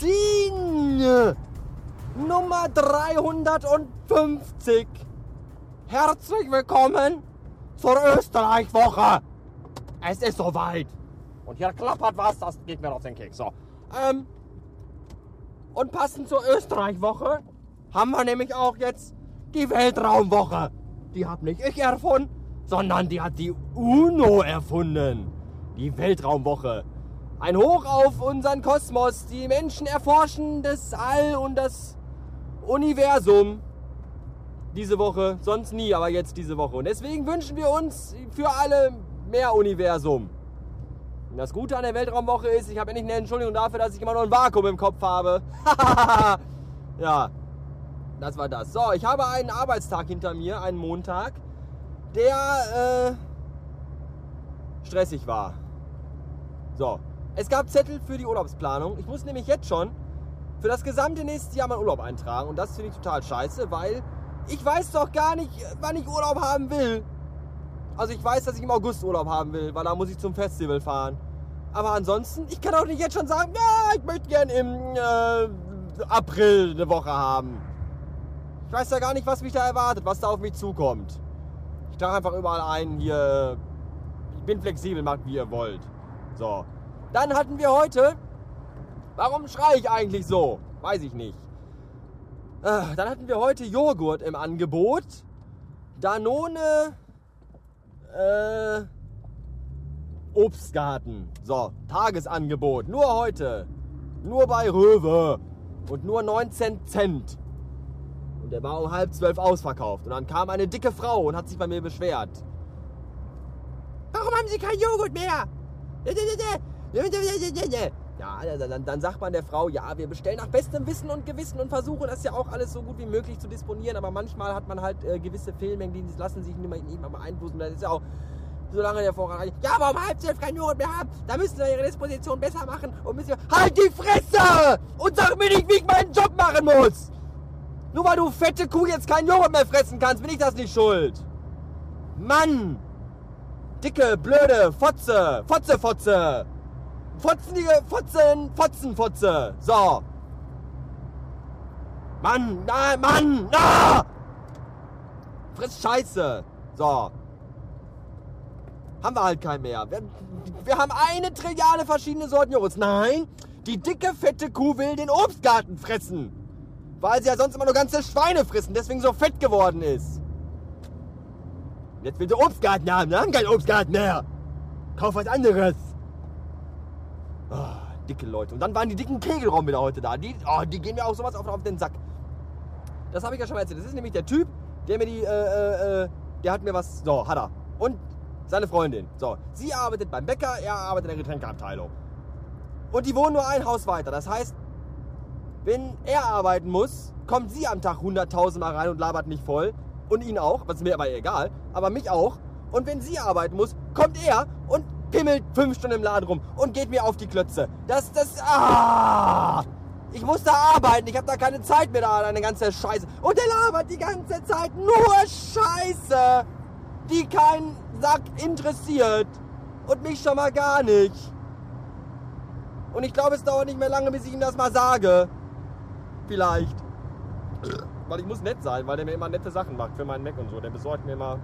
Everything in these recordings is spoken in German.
Magazin Nummer 350. Herzlich willkommen zur Österreich-Woche. Es ist soweit. Und hier klappert was, das geht mir auf den Keks. So. Ähm, und passend zur Österreich-Woche haben wir nämlich auch jetzt die Weltraumwoche. Die hat nicht ich erfunden, sondern die hat die UNO erfunden. Die Weltraumwoche. Ein Hoch auf unseren Kosmos. Die Menschen erforschen das All und das Universum. Diese Woche, sonst nie, aber jetzt diese Woche. Und deswegen wünschen wir uns für alle mehr Universum. Und das Gute an der Weltraumwoche ist, ich habe endlich eine Entschuldigung dafür, dass ich immer noch ein Vakuum im Kopf habe. ja, das war das. So, ich habe einen Arbeitstag hinter mir, einen Montag, der äh, stressig war. So, es gab Zettel für die Urlaubsplanung. Ich muss nämlich jetzt schon für das gesamte nächste Jahr meinen Urlaub eintragen. Und das finde ich total scheiße, weil ich weiß doch gar nicht, wann ich Urlaub haben will. Also ich weiß, dass ich im August Urlaub haben will, weil da muss ich zum Festival fahren. Aber ansonsten, ich kann auch nicht jetzt schon sagen, ja, ich möchte gern im äh, April eine Woche haben. Ich weiß ja gar nicht, was mich da erwartet, was da auf mich zukommt. Ich trage einfach überall ein, hier, ich bin flexibel, macht wie ihr wollt. So. Dann hatten wir heute, warum schreie ich eigentlich so? Weiß ich nicht. Äh, dann hatten wir heute Joghurt im Angebot. Danone, äh, Obstgarten. So, Tagesangebot. Nur heute. Nur bei Röwe. Und nur 19 Cent. Und der war um halb zwölf ausverkauft. Und dann kam eine dicke Frau und hat sich bei mir beschwert. Warum haben Sie kein Joghurt mehr? Ja, dann, dann, sagt man der Frau, ja, wir bestellen nach bestem Wissen und Gewissen und versuchen das ja auch alles so gut wie möglich zu disponieren. Aber manchmal hat man halt äh, gewisse Fehlmengen, die lassen sich nicht mehr, nicht beeinflussen. Das ist ja auch so lange der Vorrat. Ja, aber um halb zwölf kein Joghurt mehr haben, da müssen wir ihre Disposition besser machen und müssen wir. Halt die Fresse! Und sag mir nicht, wie ich meinen Job machen muss! Nur weil du fette Kuh jetzt keinen Joghurt mehr fressen kannst, bin ich das nicht schuld. Mann! Dicke, blöde, Fotze, Fotze, Fotze! Fotzenige Fotzen, Fotzen, Fotze! So! Mann, na, Mann, na! Friss Scheiße! So. Haben wir halt keinen mehr. Wir, wir haben eine Trilliarde verschiedene Sorten Joghurts. Nein, die dicke, fette Kuh will den Obstgarten fressen. Weil sie ja sonst immer nur ganze Schweine fressen, deswegen so fett geworden ist. Jetzt will sie Obstgarten haben, wir haben keinen Obstgarten mehr. Kauf was anderes. Oh, dicke Leute. Und dann waren die dicken Kegelraum wieder heute da. Die, oh, die gehen mir auch sowas auf, auf den Sack. Das habe ich ja schon mal erzählt. Das ist nämlich der Typ, der mir die, äh, äh, äh der hat mir was, so, hat er. Und seine Freundin. So, sie arbeitet beim Bäcker, er arbeitet in der Getränkeabteilung. Und die wohnen nur ein Haus weiter. Das heißt, wenn er arbeiten muss, kommt sie am Tag 100.000 Mal rein und labert mich voll. Und ihn auch, was mir aber egal, aber mich auch. Und wenn sie arbeiten muss, kommt er und pimmelt fünf Stunden im Laden rum und geht mir auf die Klötze. Das, das, ah! Ich muss da arbeiten, ich habe da keine Zeit mehr da, eine ganze Scheiße. Und er labert die ganze Zeit nur Scheiße, die keinen Sack interessiert. Und mich schon mal gar nicht. Und ich glaube, es dauert nicht mehr lange, bis ich ihm das mal sage. Vielleicht. Weil ich muss nett sein, weil der mir immer nette Sachen macht für meinen Mac und so. Der besorgt mir immer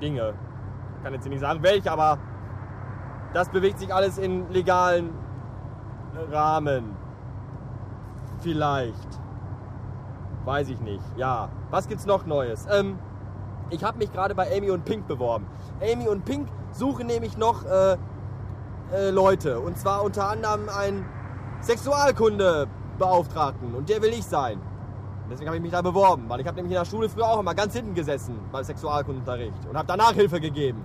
Dinge. Ich kann jetzt nicht sagen, welche, aber das bewegt sich alles in legalen Rahmen. Vielleicht. Weiß ich nicht. Ja. Was gibt's noch Neues? Ähm, ich habe mich gerade bei Amy und Pink beworben. Amy und Pink suchen nämlich noch äh, äh, Leute. Und zwar unter anderem einen Sexualkundebeauftragten. Und der will ich sein. Deswegen habe ich mich da beworben, weil ich habe nämlich in der Schule früher auch immer ganz hinten gesessen beim Sexualkundenunterricht und habe danach Hilfe gegeben.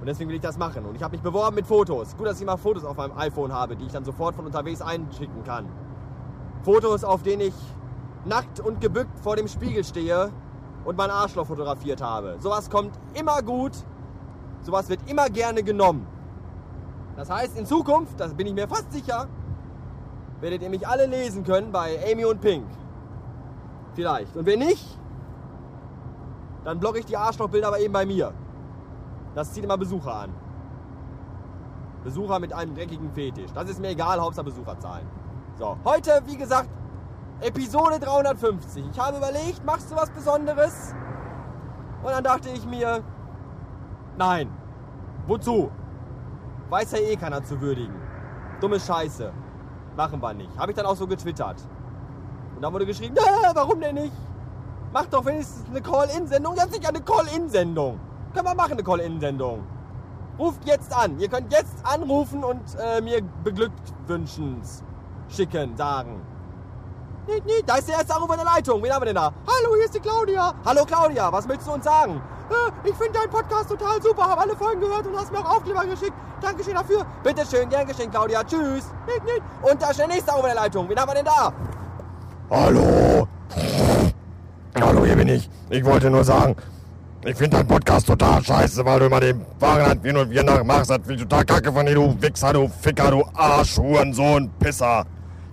Und deswegen will ich das machen. Und ich habe mich beworben mit Fotos. Gut, dass ich mal Fotos auf meinem iPhone habe, die ich dann sofort von unterwegs einschicken kann. Fotos, auf denen ich nackt und gebückt vor dem Spiegel stehe und mein Arschloch fotografiert habe. Sowas kommt immer gut. Sowas wird immer gerne genommen. Das heißt, in Zukunft, das bin ich mir fast sicher, werdet ihr mich alle lesen können bei Amy und Pink. Vielleicht. Und wenn nicht, dann blogge ich die Arschlochbilder aber eben bei mir. Das zieht immer Besucher an. Besucher mit einem dreckigen Fetisch. Das ist mir egal, Hauptsache Besucherzahlen. So, heute, wie gesagt, Episode 350. Ich habe überlegt, machst du was Besonderes? Und dann dachte ich mir, nein. Wozu? Weiß ja eh keiner zu würdigen. Dumme Scheiße. Machen wir nicht. Habe ich dann auch so getwittert. Und dann wurde geschrieben, warum denn nicht? Mach doch wenigstens eine Call-In-Sendung. Ja, sicher eine Call-In-Sendung. Können wir machen, eine Call-In-Sendung. Ruft jetzt an. Ihr könnt jetzt anrufen und äh, mir Beglückwünschens schicken, sagen. Nee, nee, da ist der erste Anruf in der Leitung. Wen haben wir denn da? Hallo, hier ist die Claudia. Hallo Claudia, was möchtest du uns sagen? Äh, ich finde deinen Podcast total super, habe alle Folgen gehört und hast mir auch Aufkleber geschickt. Dankeschön dafür. Bitteschön, gern geschehen, Claudia. Tschüss. Nee, nee. Und da ist der nächste Anruf in der Leitung. Wen haben wir denn da? Hallo. Hallo, hier bin ich. Ich wollte nur sagen, ich finde deinen Podcast total scheiße, weil du immer den und wir nachmachst. Das finde ich total kacke von dir, du Wichser, du Ficker, du Arsch, Hurensohn, Pisser.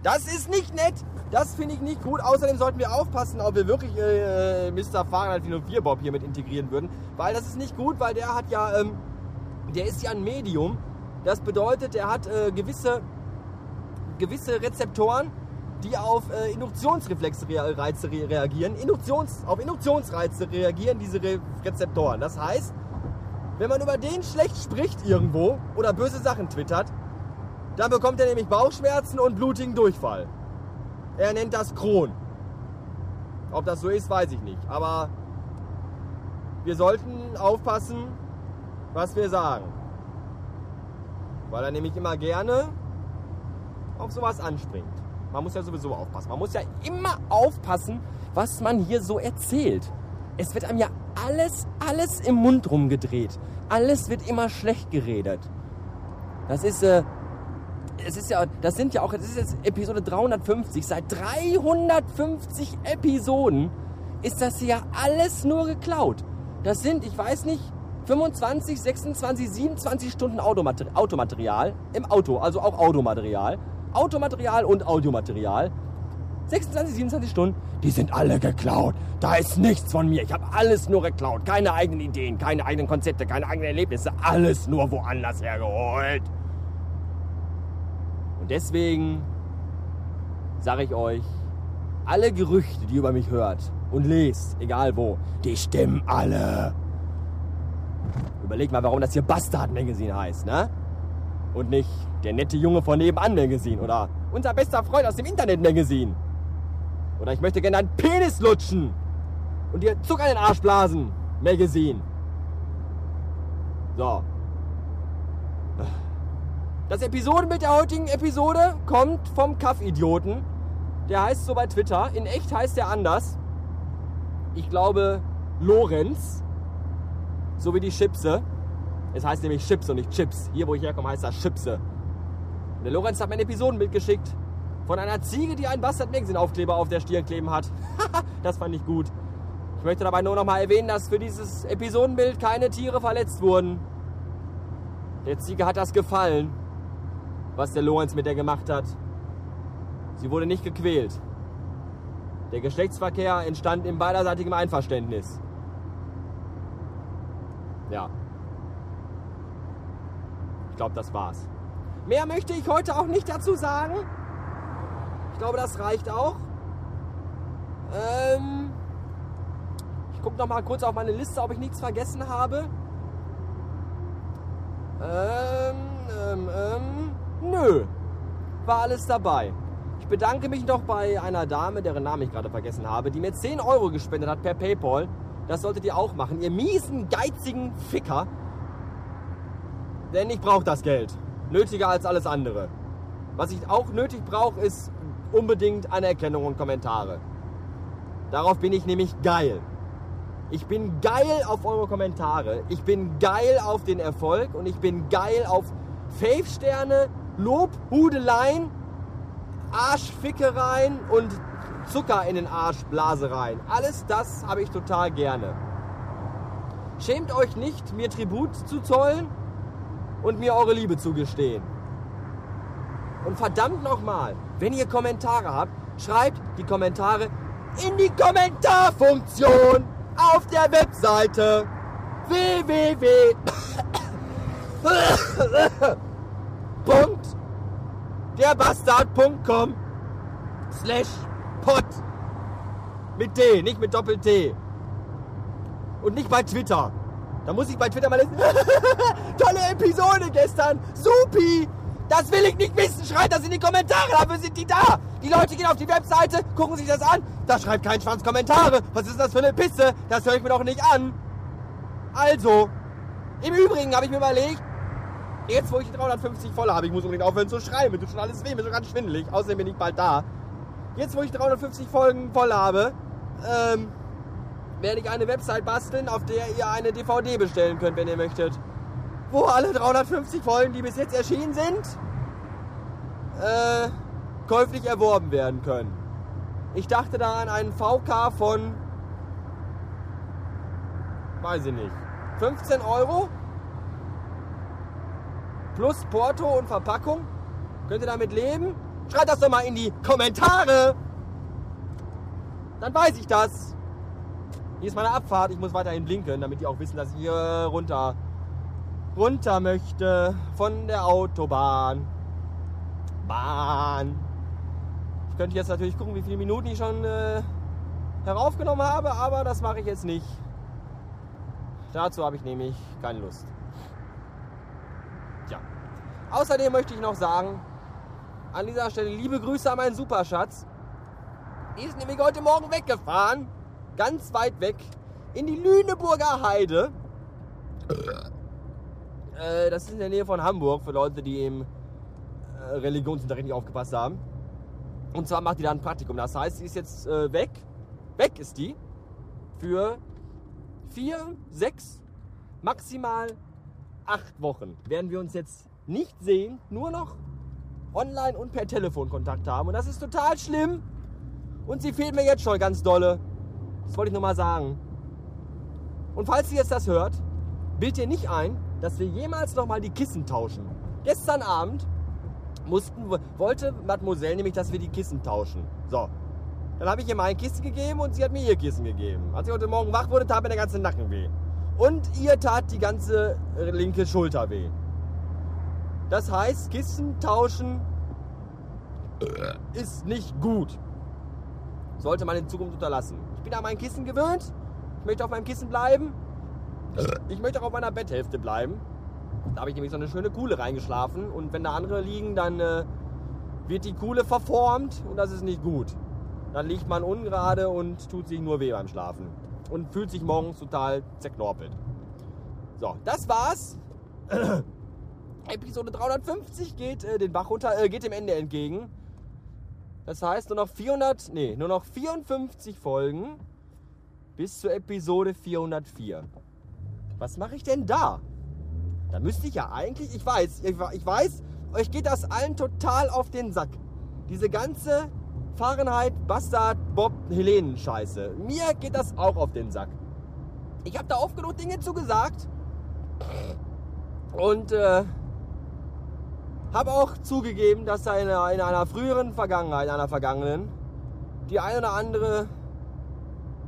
Das ist nicht nett. Das finde ich nicht gut. Außerdem sollten wir aufpassen, ob wir wirklich äh, Mr. Fahrrad 404 Bob hier mit integrieren würden. Weil das ist nicht gut, weil der hat ja, ähm, der ist ja ein Medium. Das bedeutet, er hat äh, gewisse, gewisse Rezeptoren, die auf äh, Induktionsreflexe Reize reagieren. Induktions, auf Induktionsreize reagieren diese Re Rezeptoren. Das heißt, wenn man über den schlecht spricht irgendwo oder böse Sachen twittert, dann bekommt er nämlich Bauchschmerzen und blutigen Durchfall. Er nennt das Kron. Ob das so ist, weiß ich nicht. Aber wir sollten aufpassen, was wir sagen. Weil er nämlich immer gerne auf sowas anspringt. Man muss ja sowieso aufpassen. Man muss ja immer aufpassen, was man hier so erzählt. Es wird einem ja alles, alles im Mund rumgedreht. Alles wird immer schlecht geredet. Das ist, äh, es ist ja, das sind ja auch, das ist jetzt Episode 350. Seit 350 Episoden ist das ja alles nur geklaut. Das sind, ich weiß nicht, 25, 26, 27 Stunden Automater Automaterial im Auto, also auch Automaterial. Automaterial und Audiomaterial. 26, 27 Stunden, die sind alle geklaut. Da ist nichts von mir. Ich habe alles nur geklaut. Keine eigenen Ideen, keine eigenen Konzepte, keine eigenen Erlebnisse. Alles nur woanders hergeholt. Und deswegen sage ich euch, alle Gerüchte, die ihr über mich hört und lest, egal wo, die stimmen alle. Überlegt mal, warum das hier Bastard-Magazin heißt, ne? Und nicht der nette Junge von nebenan Magazin oder unser bester Freund aus dem Internet Magazin. Oder ich möchte gerne einen Penis lutschen und dir Zucker in den Arsch blasen Magazin. So. Das Episodenbild der heutigen Episode kommt vom Kaff-Idioten. Der heißt so bei Twitter. In echt heißt er anders. Ich glaube Lorenz. So wie die Chipse. Es heißt nämlich Chips und nicht Chips. Hier, wo ich herkomme, heißt das Chipse. Der Lorenz hat mir ein Episodenbild geschickt. Von einer Ziege, die einen Bastard Magazine Aufkleber auf der Stirn kleben hat. das fand ich gut. Ich möchte dabei nur noch mal erwähnen, dass für dieses Episodenbild keine Tiere verletzt wurden. Der Ziege hat das gefallen was der Lorenz mit der gemacht hat. Sie wurde nicht gequält. Der Geschlechtsverkehr entstand im beiderseitigem Einverständnis. Ja. Ich glaube, das war's. Mehr möchte ich heute auch nicht dazu sagen. Ich glaube, das reicht auch. Ähm, ich gucke noch mal kurz auf meine Liste, ob ich nichts vergessen habe. Ähm, ähm, ähm. Nö, war alles dabei. Ich bedanke mich noch bei einer Dame, deren Namen ich gerade vergessen habe, die mir 10 Euro gespendet hat per Paypal. Das solltet ihr auch machen, ihr miesen, geizigen Ficker. Denn ich brauche das Geld. Nötiger als alles andere. Was ich auch nötig brauche, ist unbedingt Anerkennung und Kommentare. Darauf bin ich nämlich geil. Ich bin geil auf eure Kommentare. Ich bin geil auf den Erfolg und ich bin geil auf Fave-Sterne, Lobhudeleien, Arschfickereien und Zucker in den Arschblasereien. Alles das habe ich total gerne. Schämt euch nicht, mir Tribut zu zollen und mir eure Liebe zu gestehen. Und verdammt nochmal, wenn ihr Kommentare habt, schreibt die Kommentare in die Kommentarfunktion auf der Webseite www www.derbastard.com slash pod mit D, nicht mit Doppel-T. Und nicht bei Twitter. Da muss ich bei Twitter mal lesen. Tolle Episode gestern. Supi. Das will ich nicht wissen. Schreibt das in die Kommentare. Dafür sind die da. Die Leute gehen auf die Webseite, gucken sich das an. Da schreibt kein Schwanz Kommentare. Was ist das für eine Pisse? Das höre ich mir doch nicht an. Also, im Übrigen habe ich mir überlegt, jetzt wo ich die 350 voll habe, ich muss unbedingt aufhören zu schreiben. Mir tut schon alles weh, mir ist schon ganz schwindelig. Außerdem bin ich bald da. Jetzt wo ich 350 Folgen voll habe, ähm, werde ich eine Website basteln, auf der ihr eine DVD bestellen könnt, wenn ihr möchtet. Wo alle 350 Folgen, die bis jetzt erschienen sind, äh, käuflich erworben werden können. Ich dachte da an einen VK von, weiß ich nicht, 15 Euro plus Porto und Verpackung. Könnt ihr damit leben? Schreibt das doch mal in die Kommentare. Dann weiß ich das. Hier ist meine Abfahrt. Ich muss weiterhin blinken, damit die auch wissen, dass ich hier runter, runter möchte von der Autobahn. Bahn. Ich könnte jetzt natürlich gucken, wie viele Minuten ich schon äh, heraufgenommen habe, aber das mache ich jetzt nicht. Dazu habe ich nämlich keine Lust. Tja. Außerdem möchte ich noch sagen, an dieser Stelle liebe Grüße an meinen Superschatz. Die ist nämlich heute Morgen weggefahren, ganz weit weg, in die Lüneburger Heide. Äh, das ist in der Nähe von Hamburg, für Leute, die im äh, Religionsunterricht nicht aufgepasst haben. Und zwar macht die da ein Praktikum. Das heißt, sie ist jetzt äh, weg. Weg ist die. Für vier, sechs, maximal acht Wochen werden wir uns jetzt nicht sehen, nur noch online und per Telefon Kontakt haben. Und das ist total schlimm. Und sie fehlt mir jetzt schon ganz dolle. Das wollte ich nur mal sagen. Und falls ihr jetzt das hört, bildet ihr nicht ein, dass wir jemals noch mal die Kissen tauschen. Gestern Abend mussten, wollte Mademoiselle nämlich, dass wir die Kissen tauschen. So. Dann habe ich ihr mein Kissen gegeben und sie hat mir ihr Kissen gegeben. Als ich heute Morgen wach wurde, tat mir der ganze Nacken weh. Und ihr tat die ganze linke Schulter weh. Das heißt, Kissen tauschen ist nicht gut. Sollte man in Zukunft unterlassen. Ich bin an mein Kissen gewöhnt. Ich möchte auf meinem Kissen bleiben. Ich möchte auch auf meiner Betthälfte bleiben. Da habe ich nämlich so eine schöne Kuhle reingeschlafen. Und wenn da andere liegen, dann äh, wird die Kuhle verformt und das ist nicht gut. Dann liegt man ungerade und tut sich nur weh beim Schlafen. Und fühlt sich morgens total zerknorpelt. So, das war's. Episode 350 geht äh, den Bach runter, äh, geht dem Ende entgegen. Das heißt, nur noch 400, nee, nur noch 54 Folgen bis zur Episode 404. Was mache ich denn da? Da müsste ich ja eigentlich, ich weiß, ich, weiß, euch geht das allen total auf den Sack. Diese ganze Fahrenheit, Bastard, Bob, Helenen Scheiße. Mir geht das auch auf den Sack. Ich habe da oft genug Dinge zugesagt. Und äh, habe auch zugegeben, dass da in einer, in einer früheren Vergangenheit, in einer vergangenen, die eine oder andere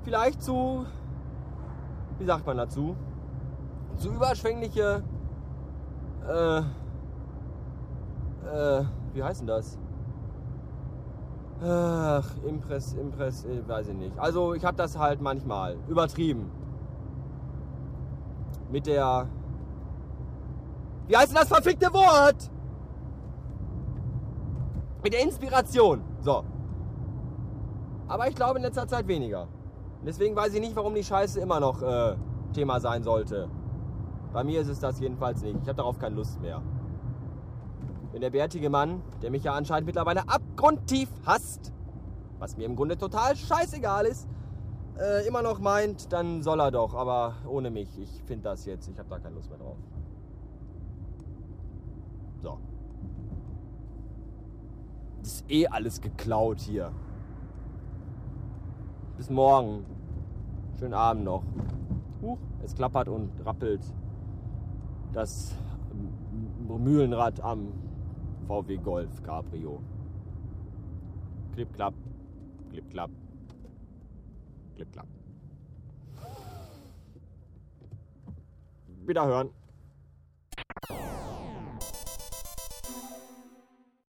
vielleicht zu, wie sagt man dazu, zu überschwängliche, äh, äh, wie heißt denn das? Ach, Impress, Impress, äh, weiß ich nicht. Also ich habe das halt manchmal übertrieben. Mit der, wie heißt denn das verfickte Wort? Mit der Inspiration. So. Aber ich glaube in letzter Zeit weniger. Deswegen weiß ich nicht, warum die Scheiße immer noch äh, Thema sein sollte. Bei mir ist es das jedenfalls nicht. Ich habe darauf keine Lust mehr. Wenn der bärtige Mann, der mich ja anscheinend mittlerweile abgrundtief hasst, was mir im Grunde total scheißegal ist, äh, immer noch meint, dann soll er doch. Aber ohne mich. Ich finde das jetzt. Ich habe da keine Lust mehr drauf. So. Ist eh alles geklaut hier. Bis morgen. Schönen Abend noch. Huch, es klappert und rappelt das Mühlenrad am VW Golf Cabrio. Klipp, klapp, klipp, klapp, klipp, klapp. Wiederhören.